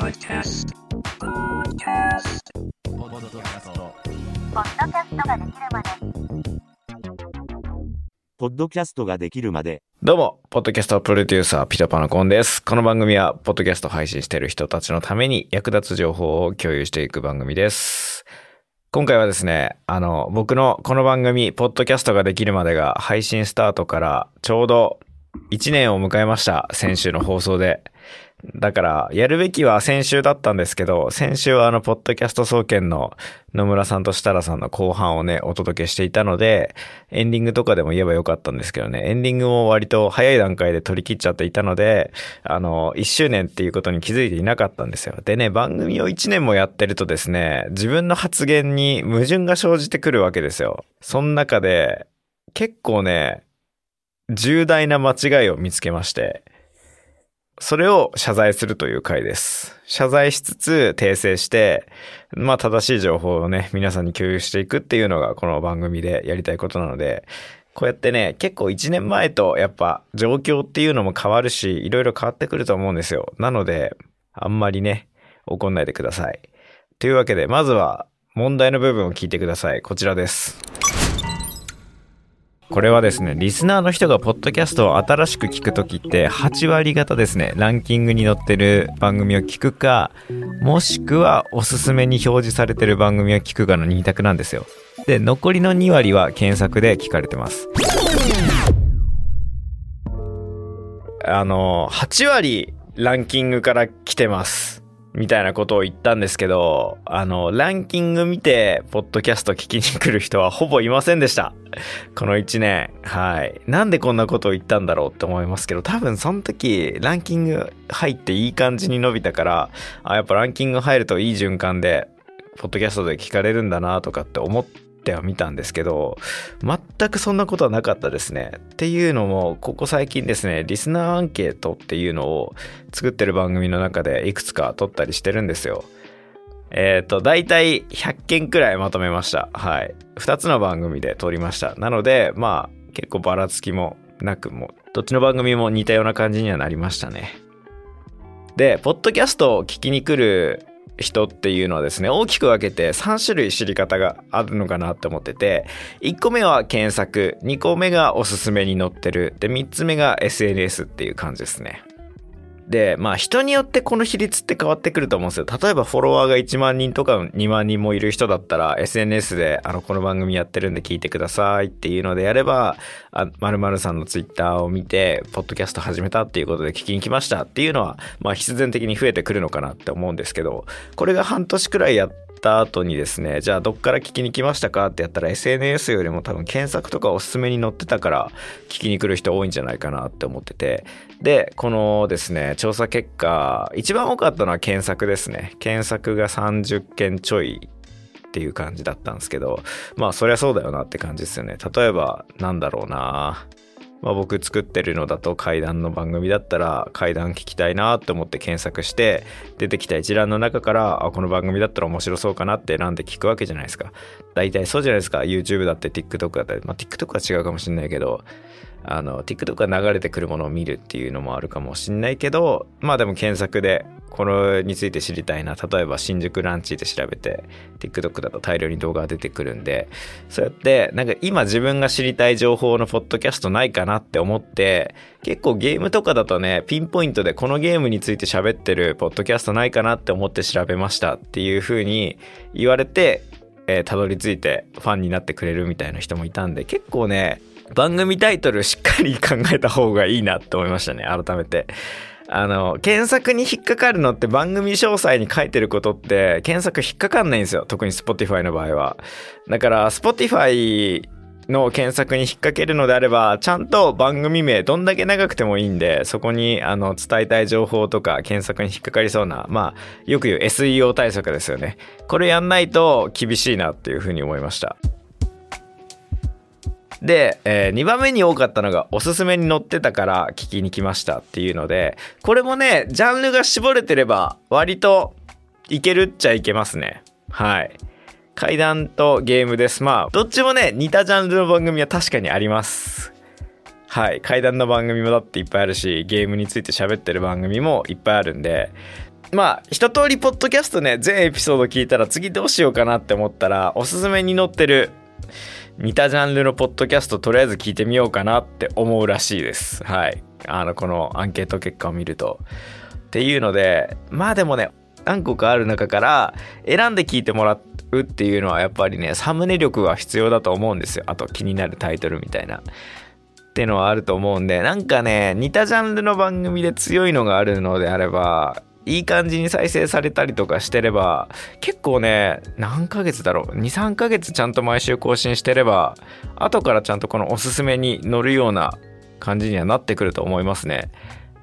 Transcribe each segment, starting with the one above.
Podcast. Podcast. ポッドキャストポッドキャストができるまでポッドキャストができるまで、どうも、ポッドキャストプロデューサー、ピタパナコンです。この番組は、ポッドキャスト配信している人たちのために役立つ情報を共有していく番組です。今回はですね、あの、僕のこの番組、ポッドキャストができるまでが配信スタートからちょうど1年を迎えました。先週の放送で。だから、やるべきは先週だったんですけど、先週はあの、ポッドキャスト総研の野村さんと設楽さんの後半をね、お届けしていたので、エンディングとかでも言えばよかったんですけどね、エンディングも割と早い段階で取り切っちゃっていたので、あの、1周年っていうことに気づいていなかったんですよ。でね、番組を1年もやってるとですね、自分の発言に矛盾が生じてくるわけですよ。その中で、結構ね、重大な間違いを見つけまして、それを謝罪するという回です。謝罪しつつ訂正して、まあ正しい情報をね、皆さんに共有していくっていうのがこの番組でやりたいことなので、こうやってね、結構1年前とやっぱ状況っていうのも変わるし、いろいろ変わってくると思うんですよ。なので、あんまりね、怒んないでください。というわけで、まずは問題の部分を聞いてください。こちらです。これはですね、リスナーの人がポッドキャストを新しく聞くときって、8割方ですね、ランキングに載ってる番組を聞くか、もしくはおすすめに表示されてる番組を聞くかの2択なんですよ。で、残りの2割は検索で聞かれてます。あの、8割ランキングから来てます。みたいなことを言ったんですけど、あの、ランキング見て、ポッドキャスト聞きに来る人は ほぼいませんでした。この1年。はい。なんでこんなことを言ったんだろうって思いますけど、多分その時、ランキング入っていい感じに伸びたから、あ、やっぱランキング入るといい循環で、ポッドキャストで聞かれるんだなとかって思ってはみたんですけど、全くそんなことはなかったですね。っていうのも、ここ最近ですね、リスナーアンケートっていうのを作ってる番組の中でいくつか撮ったりしてるんですよ。えっ、と、だいたい100件くらいまとめました。はい。2つの番組で撮りました。なので、まあ、結構ばらつきもなくも、どっちの番組も似たような感じにはなりましたね。で、ポッドキャストを聞きに来る人っていうのはですね、大きく分けて3種類知り方があるのかなって思ってて、1個目は検索、2個目がおすすめに載ってる、で、3つ目が SNS っていう感じですね。で、まあ人によってこの比率って変わってくると思うんですよ。例えばフォロワーが1万人とか2万人もいる人だったら SNS であのこの番組やってるんで聞いてくださいっていうのでやれば、あ〇〇さんのツイッターを見て、ポッドキャスト始めたっていうことで聞きに来ましたっていうのは、まあ必然的に増えてくるのかなって思うんですけど、これが半年くらいやってた後にですね、じゃあどっから聞きに来ましたかってやったら SNS よりも多分検索とかおすすめに載ってたから聞きに来る人多いんじゃないかなって思ってて、で、このですね、調査結果、一番多かったのは検索ですね。検索が30件ちょいっていう感じだったんですけど、まあそりゃそうだよなって感じですよね。例えば、なんだろうなまあ僕作ってるのだと怪談の番組だったら怪談聞きたいなって思って検索して出てきた一覧の中からあこの番組だったら面白そうかなって選んで聞くわけじゃないですか。大体そうじゃないですか。YouTube だって TikTok だったり。まあ TikTok は違うかもしれないけどあの TikTok が流れてくるものを見るっていうのもあるかもしれないけどまあでも検索でこれについて知りたいな。例えば新宿ランチで調べて TikTok だと大量に動画が出てくるんで。そうやってなんか今自分が知りたい情報のポッドキャストないかなって思って結構ゲームとかだとねピンポイントでこのゲームについて喋ってるポッドキャストないかなって思って調べました。っていう風に言われてえーたどり着いてファンになってくれるみたいな人もいたんで結構ね番組タイトルしっかり考えた方がいいなって思いましたね。改めて。あの、検索に引っかかるのって番組詳細に書いてることって検索引っかかんないんですよ。特に Spotify の場合は。だから Spotify の検索に引っ掛けるのであれば、ちゃんと番組名どんだけ長くてもいいんで、そこにあの伝えたい情報とか検索に引っかかりそうな、まあ、よく言う SEO 対策ですよね。これやんないと厳しいなっていうふうに思いました。で、え2番目に多かったのがおすすめに載ってたから聞きに来ましたっていうので、これもね、ジャンルが絞れてれば割といけるっちゃいけますね。はい。階段とゲームです。まあ、どっちもね、似たジャンルの番組は確かにあります。はい。階段の番組もだっていっぱいあるし、ゲームについて喋ってる番組もいっぱいあるんで、まあ一通りポッドキャストね全エピソード聞いたら次どうしようかなって思ったらおすすめに載ってる似たジャンルのポッドキャストとりあえず聞いてみようかなって思うらしいです。はい。あのこのアンケート結果を見ると。っていうのでまあでもね何個かある中から選んで聞いてもらうっていうのはやっぱりねサムネ力が必要だと思うんですよ。あと気になるタイトルみたいな。っていうのはあると思うんでなんかね似たジャンルの番組で強いのがあるのであればいい感じに再生されたりとかしてれば結構ね何ヶ月だろう。23ヶ月ちゃんと毎週更新してれば後からちゃんとこのおすすめに乗るような感じにはなってくると思いますね。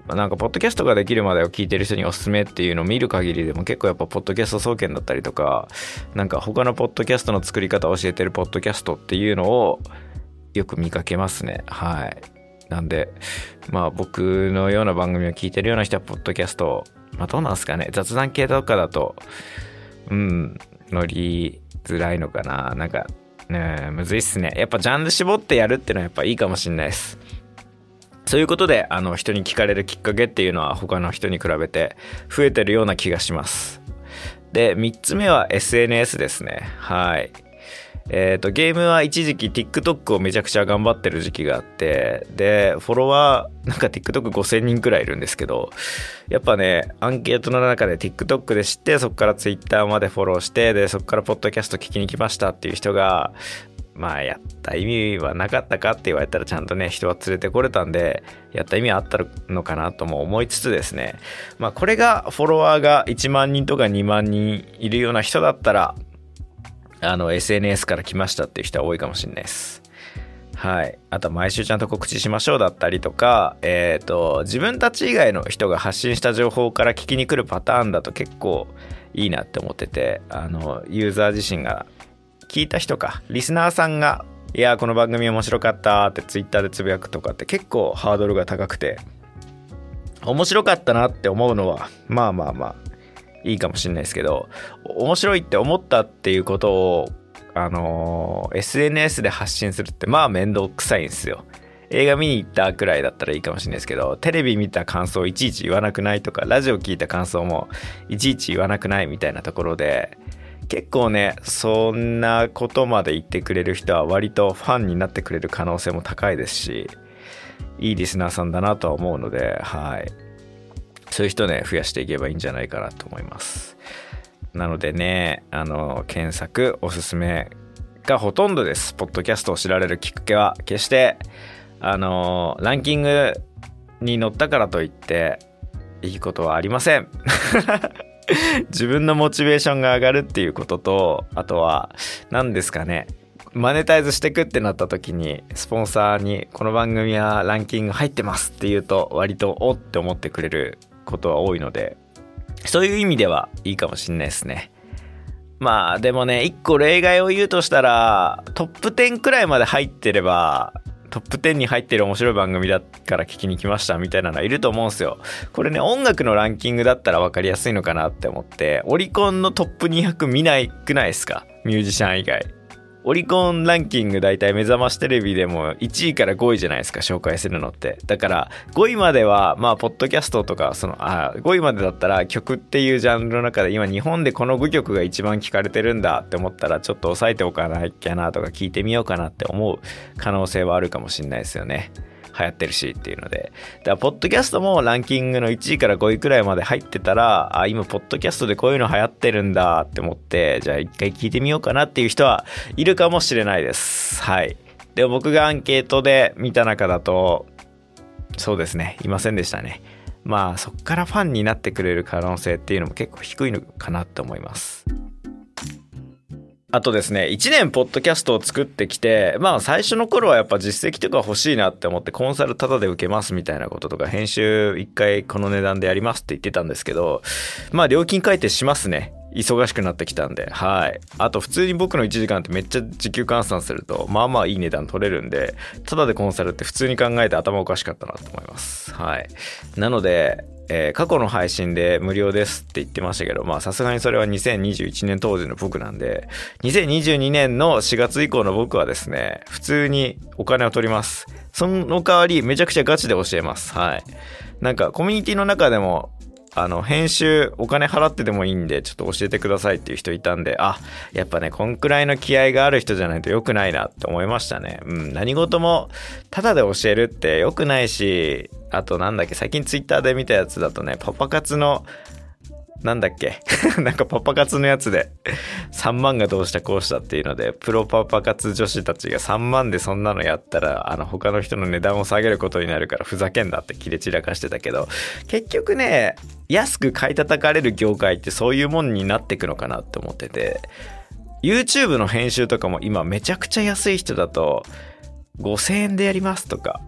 なんかポッドキャストができるまでを聞いてる人におすすめっていうのを見る限りでも結構やっぱポッドキャスト総研だったりとかなんか他のポッドキャストの作り方を教えてるポッドキャストっていうのをよく見かけますね。はい。なんでまあ僕のような番組を聞いてるような人はポッドキャストまあどうなんすかね雑談系とかだとうん乗りづらいのかななんかねむずいっすねやっぱジャンル絞ってやるっていうのはやっぱいいかもしんないですそういうことであの人に聞かれるきっかけっていうのは他の人に比べて増えてるような気がします。で、3つ目は SNS ですね。はい。えっ、と、ゲームは一時期 TikTok をめちゃくちゃ頑張ってる時期があって、で、フォロワー、なんか TikTok5000 人くらいいるんですけど、やっぱね、アンケートの中で TikTok で知って、そこから Twitter までフォローして、で、そこからポッドキャスト聞きに来ましたっていう人が、まあやった意味はなかったかって言われたらちゃんとね人は連れてこれたんでやった意味はあったのかなとも思いつつですね。まあこれがフォロワーが1万人とか2万人いるような人だったらあの SNS から来ましたっていう人は多いかもしれないですはい。あと、毎週ちゃんと告知しましょうだったりとか、えっ、と、自分たち以外の人が発信した情報から聞きに来るパターンだと結構いいなって思ってて、あの、ユーザー自身が聞いた人か、リスナーさんが、いや、この番組面白かったってツイッターでつぶやくとかって結構ハードルが高くて、面白かったなって思うのは、まあまあまあ、いいかもしれないですけど、面白いって思ったっていうことを、あのー SNS で発信するってまあ面倒くさいんですよ。映画見に行ったくらいだったらいいかもしれないですけど、テレビ見た感想いちいち言わなくないとか、ラジオ聞いた感想もいちいち言わなくないみたいなところで、結構ね、そんなことまで言ってくれる人は割とファンになってくれる可能性も高いですし、いいリスナーさんだなとは思うので、はい。そういう人ね、増やしていけばいいんじゃないかなと思います。なのでね、あの、検索、おすすめがほとんどです。ポッドキャストを知られるきっかけは、決して、あの、ランキングに載ったからといって、いいことはありません。自分のモチベーションが上がるっていうことと、あとは、何ですかね、マネタイズしてくってなった時に、スポンサーに、この番組はランキング入ってますって言うと、割と、おって思ってくれることは多いので、そういう意味ではいいかもしんないですね。まあでもね、一個例外を言うとしたら、トップ10くらいまで入ってれば、トップ10に入ってる面白い番組だから聞きに来ましたみたいなのはいると思うんすよ。これね、音楽のランキングだったら分かりやすいのかなって思って、オリコンのトップ200見ないくないですか？ミュージシャン以外。オリコンランキング大体目覚ましテレビでも1位から5位じゃないですか紹介するのって。だから5位まではまあポッドキャストとかそのあ5位までだったら曲っていうジャンルの中で今日本でこの5曲が一番聞かれてるんだって思ったらちょっと押さえておかなきゃなとか聞いてみようかなって思う可能性はあるかもしれないですよね。流行ってるしっていうので。だから、ポッドキャストもランキングの1位から5位くらいまで入ってたら、あ、今、ポッドキャストでこういうの流行ってるんだって思って、じゃあ一回聞いてみようかなっていう人はいるかもしれないです。はい。で僕がアンケートで見た中だと、そうですね、いませんでしたね。まあ、そっからファンになってくれる可能性っていうのも結構低いのかなと思います。あとですね、1年ポッドキャストを作ってきて、まあ最初の頃はやっぱ実績とか欲しいなって思ってコンサルタダで受けますみたいなこととか編集1回この値段でやりますって言ってたんですけど、まあ料金改定しますね。忙しくなってきたんで。はい。あと普通に僕の1時間ってめっちゃ時給換算すると、まあまあいい値段取れるんで、ただでコンサルって普通に考えて頭おかしかったなと思います。はい。なので、えー過去の配信で無料ですって言ってましたけど、まあさすがにそれは2021年当時の僕なんで、2022年の4月以降の僕はですね、普通にお金を取ります。その代わりめちゃくちゃガチで教えます。はい。なんかコミュニティの中でも、あの、編集お金払ってでもいいんで、ちょっと教えてくださいっていう人いたんで、あ、やっぱね、こんくらいの気合がある人じゃないと良くないなって思いましたね。うん、何事も、ただで教えるって良くないし、あとなんだっけ、最近ツイッターで見たやつだとね、パパ活の、なんだっけ？なんかパパ活のやつで。3万がどうしたこうしたっていうのでプロパパ活女子たちが3万でそんなのやったらあの他の人の値段を下げることになるからふざけんなって切れ散らかしてたけど結局ね安く買い叩かれる業界ってそういうもんになってくのかなって思ってて YouTube の編集とかも今めちゃくちゃ安い人だと5000円でやりますとか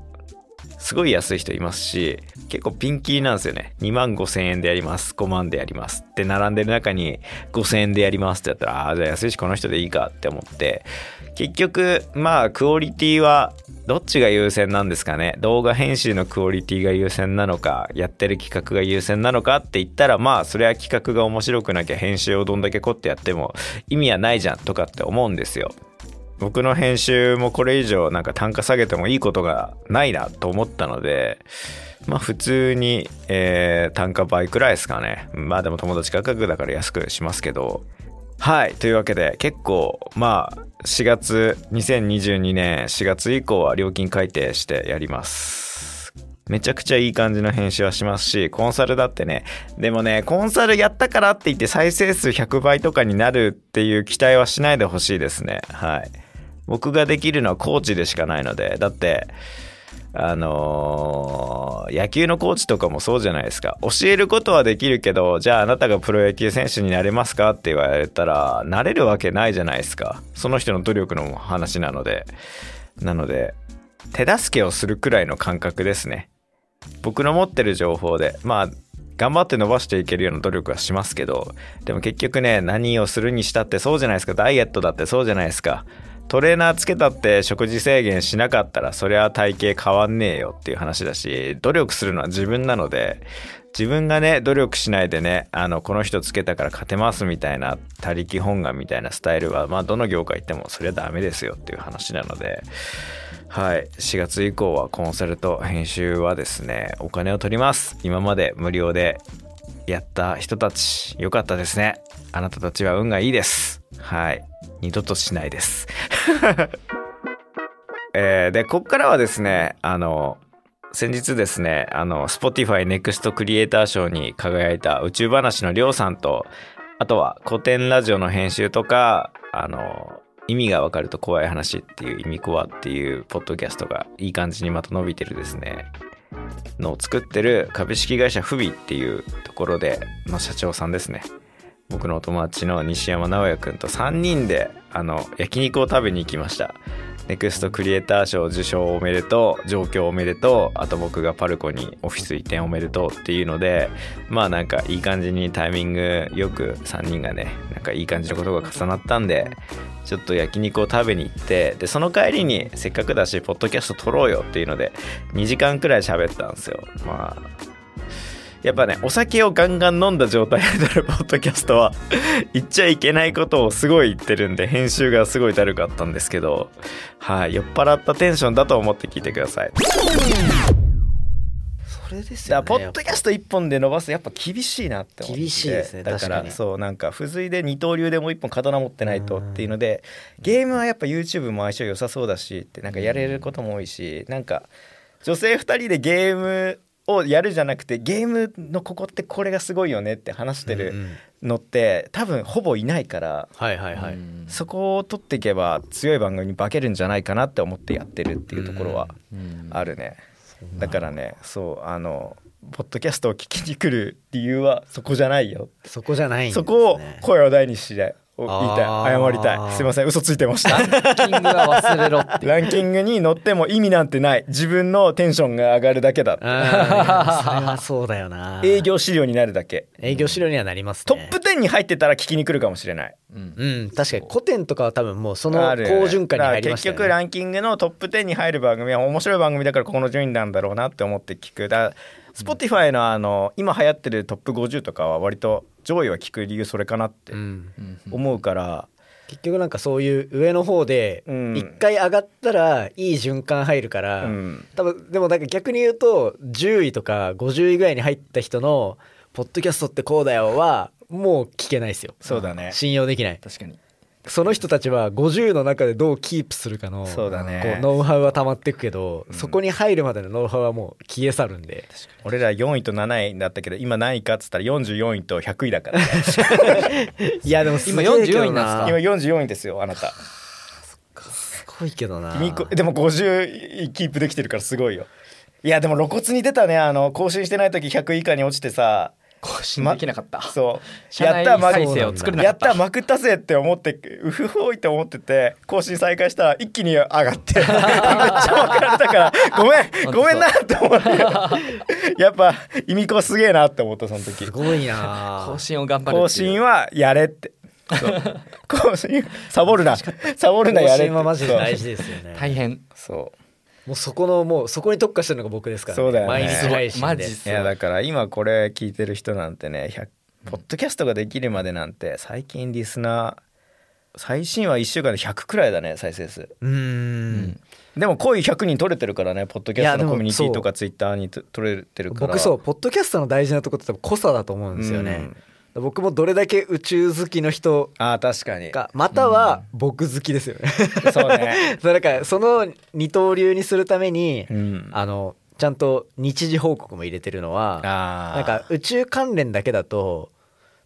すごい安い人いますし、結構ピンキーなんですよね。2万5千円でやります。5万でやります。って並んでる中に5千円でやりますってやったら、ああ、じゃあ安いしこの人でいいかって思って、結局、まあ、クオリティはどっちが優先なんですかね。動画編集のクオリティが優先なのか、やってる企画が優先なのかって言ったら、まあ、それは企画が面白くなきゃ編集をどんだけ凝ってやっても意味はないじゃんとかって思うんですよ。僕の編集もこれ以上なんか単価下げてもいいことがないなと思ったので、まあ普通に、えー単価倍くらいですかね。まあでも友達価格だから安くしますけど。はい。というわけで結構まあ4月、2022年4月以降は料金改定してやります。めちゃくちゃいい感じの編集はしますし、コンサルだってね、でもね、コンサルやったからって言って再生数100倍とかになるっていう期待はしないでほしいですね。はい。僕ができるのはコーチでしかないので、だって、あのー野球のコーチとかもそうじゃないですか。教えることはできるけど、じゃああなたがプロ野球選手になれますか？って言われたら、なれるわけないじゃないですか。その人の努力の話なので。なので、手助けをするくらいの感覚ですね。僕の持ってる情報で、まあ、頑張って伸ばしていけるような努力はしますけど、でも結局ね、何をするにしたってそうじゃないですか。ダイエットだってそうじゃないですか。トレーナーつけたって食事制限しなかったらそりゃ体型変わんねえよっていう話だし努力するのは自分なので自分がね努力しないでねあのこの人つけたから勝てますみたいな他力本願みたいなスタイルはまあどの業界行ってもそりゃダメですよっていう話なのではい。4月以降はコンサルと編集はですねお金を取ります。今まで無料でやった人たちよかったですね。あなたたちは運がいいです。はい。二度としないです。えーでこっからはですねあの先日ですねあの Spotify NEXT クリエイター賞に輝いた宇宙話のりょうさんとあとは古典ラジオの編集とかあの意味がわかると怖い話っていう意味コアっていうポッドキャストがいい感じにまた伸びてるですね。のを作ってる株式会社フビっていうところでの社長さんですね。僕のお友達の西山直也くんと3人であの焼肉を食べに行きました。ネクストクリエイター賞受賞おめでとう上京おめでとうあと僕がパルコにオフィス移転おめでとうっていうのでまあなんかいい感じにタイミングよく3人がねなんかいい感じのことが重なったんでちょっと焼肉を食べに行ってでその帰りにせっかくだしポッドキャスト撮ろうよっていうので2時間くらい喋ったんですよ。まあやっぱね、お酒をガンガン飲んだ状態で撮るポッドキャストは 言っちゃいけないことをすごい言ってるんで、編集がすごいだるかったんですけど、はい、酔っ払ったテンションだと思って聞いてください。それですよね。ポッドキャスト1本で伸ばすやっぱ厳しいなって思って厳しいですねだからに。そうなんか付随で二刀流でもう1本刀持ってないとっていうのでゲームはやっぱ YouTube も相性良さそうだしってなんかやれることも多いしなんか女性2人でゲームをやるじゃなくてゲームのここってこれがすごいよねって話してるのって多分ほぼいないからはいはいはい、そこを取っていけば強い番組に化けるんじゃないかなって思ってやってるっていうところはあるね。だ。からねそうあのポッドキャストを聞きに来る理由はそこじゃないよ。そこじゃないね、そこを声を大にして言いたい。謝りたい。すいません。嘘ついてました。ランキングは忘れろって。ランキングに乗っても意味なんてない。自分のテンションが上がるだけだ。うん それはそうだよな。営業資料になるだけ。営業資料にはなりますね。トップ10に入ってたら聞きに来るかもしれない。うん。確かに。古典とかは多分もうその好循環に入りましたよね。だから結局ランキングのトップ10に入る番組は面白い番組だからここの順位なんだろうなって思って聞く。だ Spotify のあの今流行ってるトップ50とかは割と上位は聞く理由それかなってうん。思うから、結局なんかそういう上の方でうん。一回上がったらいい循環入るから、うん。多分でもなんか逆に言うと10位とか50位ぐらいに入った人のポッドキャストってこうだよはもう聞けないですよ。そうだね。信用できない。確かにその人たちは50の中でどうキープするかのそうだね。こうノウハウは溜まっていくけど、そこに入るまでのノウハウはもう消え去るんで。俺ら4位と7位だったけど今何位かっつったら44位と100位だから、いやでもす今げえけど44位なん今44位ですよあなた。すごいけどな。でも50位キープできてるからすごいよ。いやでも露骨に出たねあの更新してない時100位以下に落ちてさ更新できなかった、そう。社内やった再生を作れなかった。やったまくったぜって思ってうふふいって思ってて更新再開したら一気に上がってめっちゃまくられたからごめんごめんなって思って。やっぱ意味子すげえなって思ったその時。すごいな。更新を頑張る更新はやれって。更新サボるな。サボるな更やれって。新はマジで大事ですよね。大変。そうもうそこのもうそこに特化してるのが僕ですから、そうだよね。毎日配信で。マジっすいやだから今これ聞いてる人なんてね100ポッドキャストができるまでなんて最近リスナー最新は1週間で100くらいだね再生数。うーん。でも濃い100人取れてるからねポッドキャストのコミュニティとかツイッターにと取れてるから。僕そうポッドキャストの大事なとこって多分濃さだと思うんですよね、僕もどれだけ宇宙好きの人ああ確かに。かまたは僕好きですよね、そうね。そうだからその二刀流にするために、うん。あのちゃんと日時報告も入れてるのはなんか宇宙関連だけだと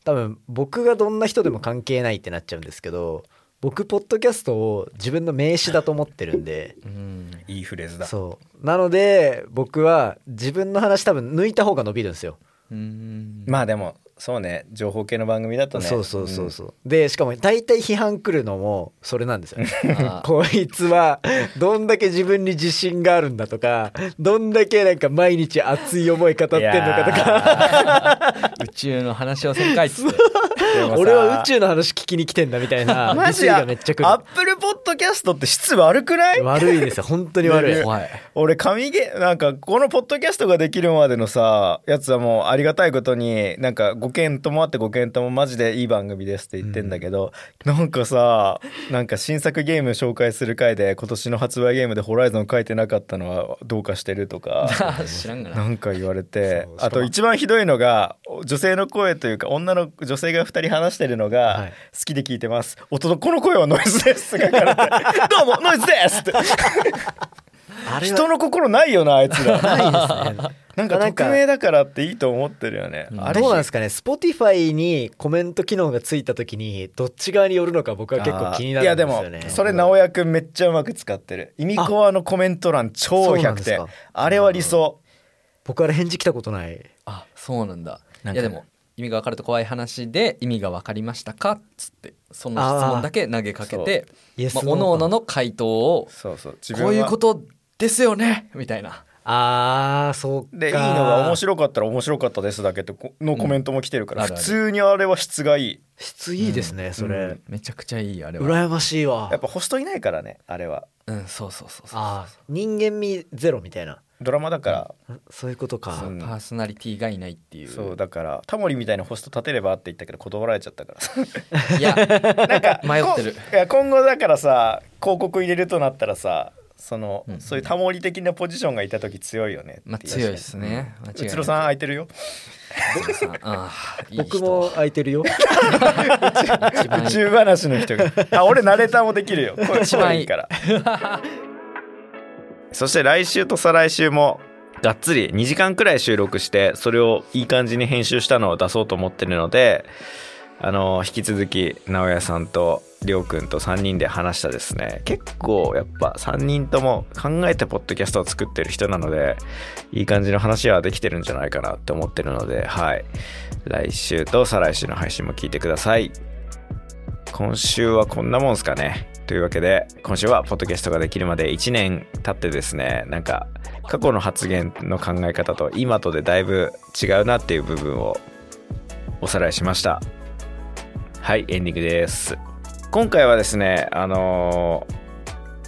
多分僕がどんな人でも関係ないってなっちゃうんですけど僕ポッドキャストを自分の名詞だと思ってるんでうん。いいフレーズだ。そう。なので僕は自分の話多分抜いた方が伸びるんですよ、うんまあでもそうね。情報系の番組だとね。そうそうそうそう、でしかも大体批判来るのもそれなんですよ。こいつはどんだけ自分に自信があるんだとかどんだけなんか毎日熱い思い語ってんのかとか。宇宙の話をせんかいっつって。俺は宇宙の話聞きに来てんだみたいな。マジや。がめっちゃ来アッる。プルポッドキャストって質悪くない？悪いですよ。本当に悪い。怖い。俺神ゲなんかこのポッドキャストができるまでのさやつはもうありがたいことになんか5件ともあって5件ともマジでいい番組ですって言ってんだけど、なんかさなんか新作ゲーム紹介する回で今年の発売ゲームで「ホライゾン」書いてなかったのはどうかしてるとか 知らんがな。なんか言われてあと一番ひどいのが女性の声というか女の女性が2人話してるのがはい。好きで聞いてます「音のこの声はノイズです」って書かれて「どうもノイズです」って。あれは。人の心ないよなあいつら。ないですね。なんか匿名だからっていいと思ってるよね。うん。あれ。どうなんですかね？Spotify にコメント機能がついた時にどっち側によるのか僕は結構気になるんですよね。いやでもそれ直哉くんめっちゃうまく使ってる。意味コアのコメント欄超100そうなんですか。点。あれは理想。僕あれ返事来たことない。あそうなんだ。なんか。いやでも意味が分かると怖い話で意味が分かりましたか？っつってその質問だけ投げかけてまあ、ノーかおののの回答をそうそう。自分こはういうことですよね？みたいな。あーそうか。でいいのが面白かったら面白かったですだけってこのコメントも来てるから、うん。普通にあれは質がいい。質いいですね、それ、うん。めちゃくちゃいいあれは。羨ましいわ。やっぱホストいないからねあれは。うんそうそうそうそう。あー。人間味ゼロみたいなドラマだから、そういうことか、うん。パーソナリティがいないっていう。そうだからタモリみたいなホスト立てればって言ったけど断られちゃったから。いや なんか迷ってる。こいや今後だからさ広告入れるとなったらさその、うんそういうタモリ的なポジションがいた時強いよねってまあ強いですね。間違いなく。うつろさん空いてるよ。僕も空いてるよ。宇宙話の人が。あ俺ナレーターもできるよ。声一番いいからそして来週と再来週もがっつり2時間くらい収録してそれをいい感じに編集したのを出そうと思ってるのであの引き続き直哉さんとりょうくんと3人で話したですね。結構やっぱ3人とも考えてポッドキャストを作ってる人なのでいい感じの話はできてるんじゃないかなって思ってるのではい。来週と再来週の配信も聞いてください。今週はこんなもんすかね。というわけで今週はポッドキャストができるまで1年経ってですねなんか過去の発言の考え方と今とでだいぶ違うなっていう部分をおさらいしました。はいエンディングです。今回はですねあのー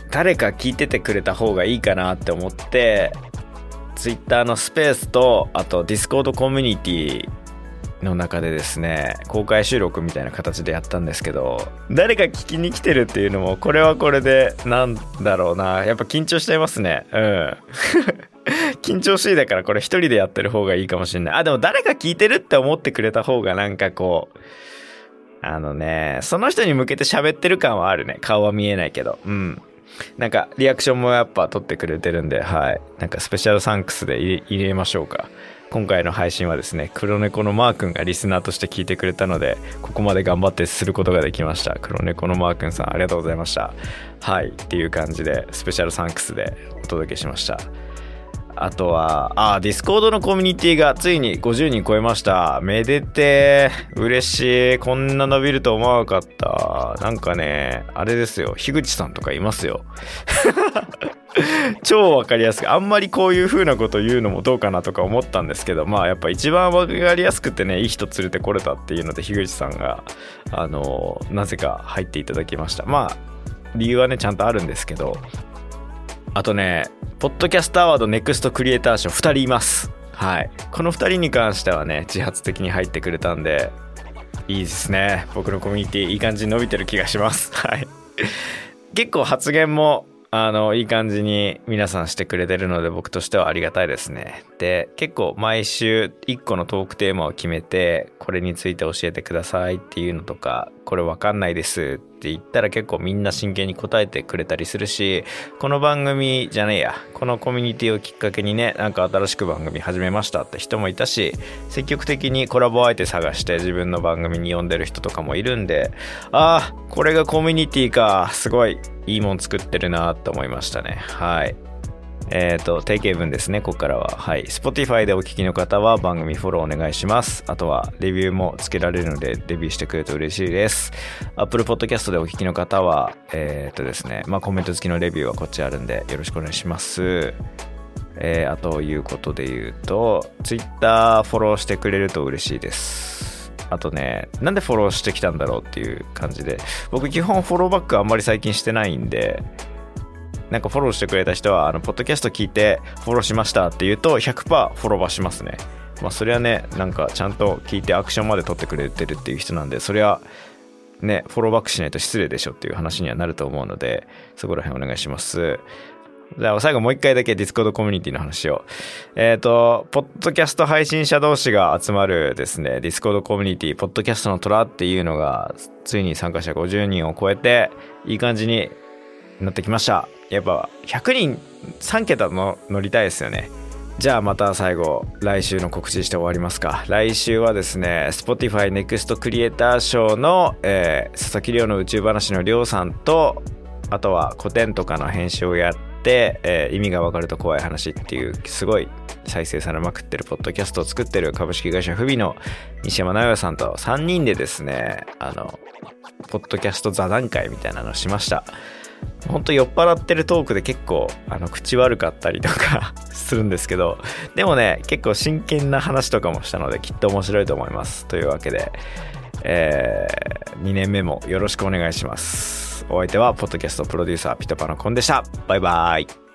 誰か聞いててくれた方がいいかなって思って Twitter のスペースとあと Discord コミュニティの中でですね公開収録みたいな形でやったんですけど誰か聞きに来てるっていうのもこれはこれでなんだろうなやっぱ緊張しちゃいますねうん 緊張しいだからこれ一人でやってる方がいいかもしれない。あ、でも誰か聞いてるって思ってくれた方がなんかこう、あのね、その人に向けて喋ってる感はあるね。顔は見えないけど。うん。なんか、リアクションもやっぱ取ってくれてるんで、はい。なんか、スペシャルサンクスで入れ入れましょうか。今回の配信はですね、黒猫のマー君がリスナーとして聞いてくれたので、ここまで頑張ってすることができました。黒猫のマー君さん、ありがとうございました。はい。っていう感じで、スペシャルサンクスでお届けしました。あとは、あ、ディスコードのコミュニティがついに50人超えました。めでてー。嬉しい。こんな伸びると思わなかった。なんかね、あれですよ。樋口さんとかいますよ。超わかりやすく。あんまりこういう風なこと言うのもどうかなとか思ったんですけど、まあやっぱ一番わかりやすくてね、いい人連れてこれたっていうので、樋口さんが、あの、なぜか入っていただきました。まあ、理由はね、ちゃんとあるんですけど、あとね、ポッドキャストアワードネクストクリエイター賞2人います。はい。この2人に関してはね、自発的に入ってくれたんで、いいですね。僕のコミュニティいい感じに伸びてる気がします。はい。結構発言も、あの、いい感じに皆さんしてくれてるので、僕としてはありがたいですね。で、結構毎週1個のトークテーマを決めて、これについて教えてくださいっていうのとか、これわかんないですって言ったら結構みんな真剣に答えてくれたりするし、この番組じゃねえや、このコミュニティをきっかけにね、なんか新しく番組始めましたって人もいたし、積極的にコラボ相手探して自分の番組に呼んでる人とかもいるんで、ああ、これがコミュニティか、すごいいいもん作ってるなって思いましたね。はい。えっ、と、定型文ですね、ここからは。はい。Spotify でお聞きの方は番組フォローお願いします。あとは、レビューもつけられるので、レビューしてくれると嬉しいです。Apple Podcast でお聞きの方は、えっ、とですね、まあコメント付きのレビューはこっちあるんで、よろしくお願いします。えーあということで言うと、Twitter フォローしてくれると嬉しいです。あとね、なんでフォローしてきたんだろうっていう感じで、僕基本フォローバックあんまり最近してないんで、なんかフォローしてくれた人は、あの、ポッドキャスト聞いてフォローしましたって言うと、100%フォローバしますね。まあ、それはね、なんかちゃんと聞いてアクションまで取ってくれてるっていう人なんで、それは、ね、フォローバックしないと失礼でしょっていう話にはなると思うので、そこら辺お願いします。じゃあ最後もう一回だけディスコードコミュニティの話を。えっ、と、ポッドキャスト配信者同士が集まるですね、ディスコードコミュニティ、ポッドキャストの虎っていうのが、ついに参加者50人を超えて、いい感じになってきました。やっぱ100人3桁の乗りたいですよね。じゃあまた最後来週の告知して終わりますか来週はですね Spotify NEXT クリエイター賞の、えー佐々木亮の宇宙話の亮さんとあとは古典とかの編集をやって、えー意味がわかると怖い話っていうすごい再生されまくってるポッドキャストを作ってる株式会社フビの西山直哉さんと3人でですねあのポッドキャスト座談会みたいなのをしましたほんと酔っ払ってるトークで結構あの口悪かったりとか するんですけどでもね結構真剣な話とかもしたのできっと面白いと思います。というわけで、え2年目もよろしくお願いします。お相手はポッドキャストプロデューサーピトパのコンでした。バイバーイ。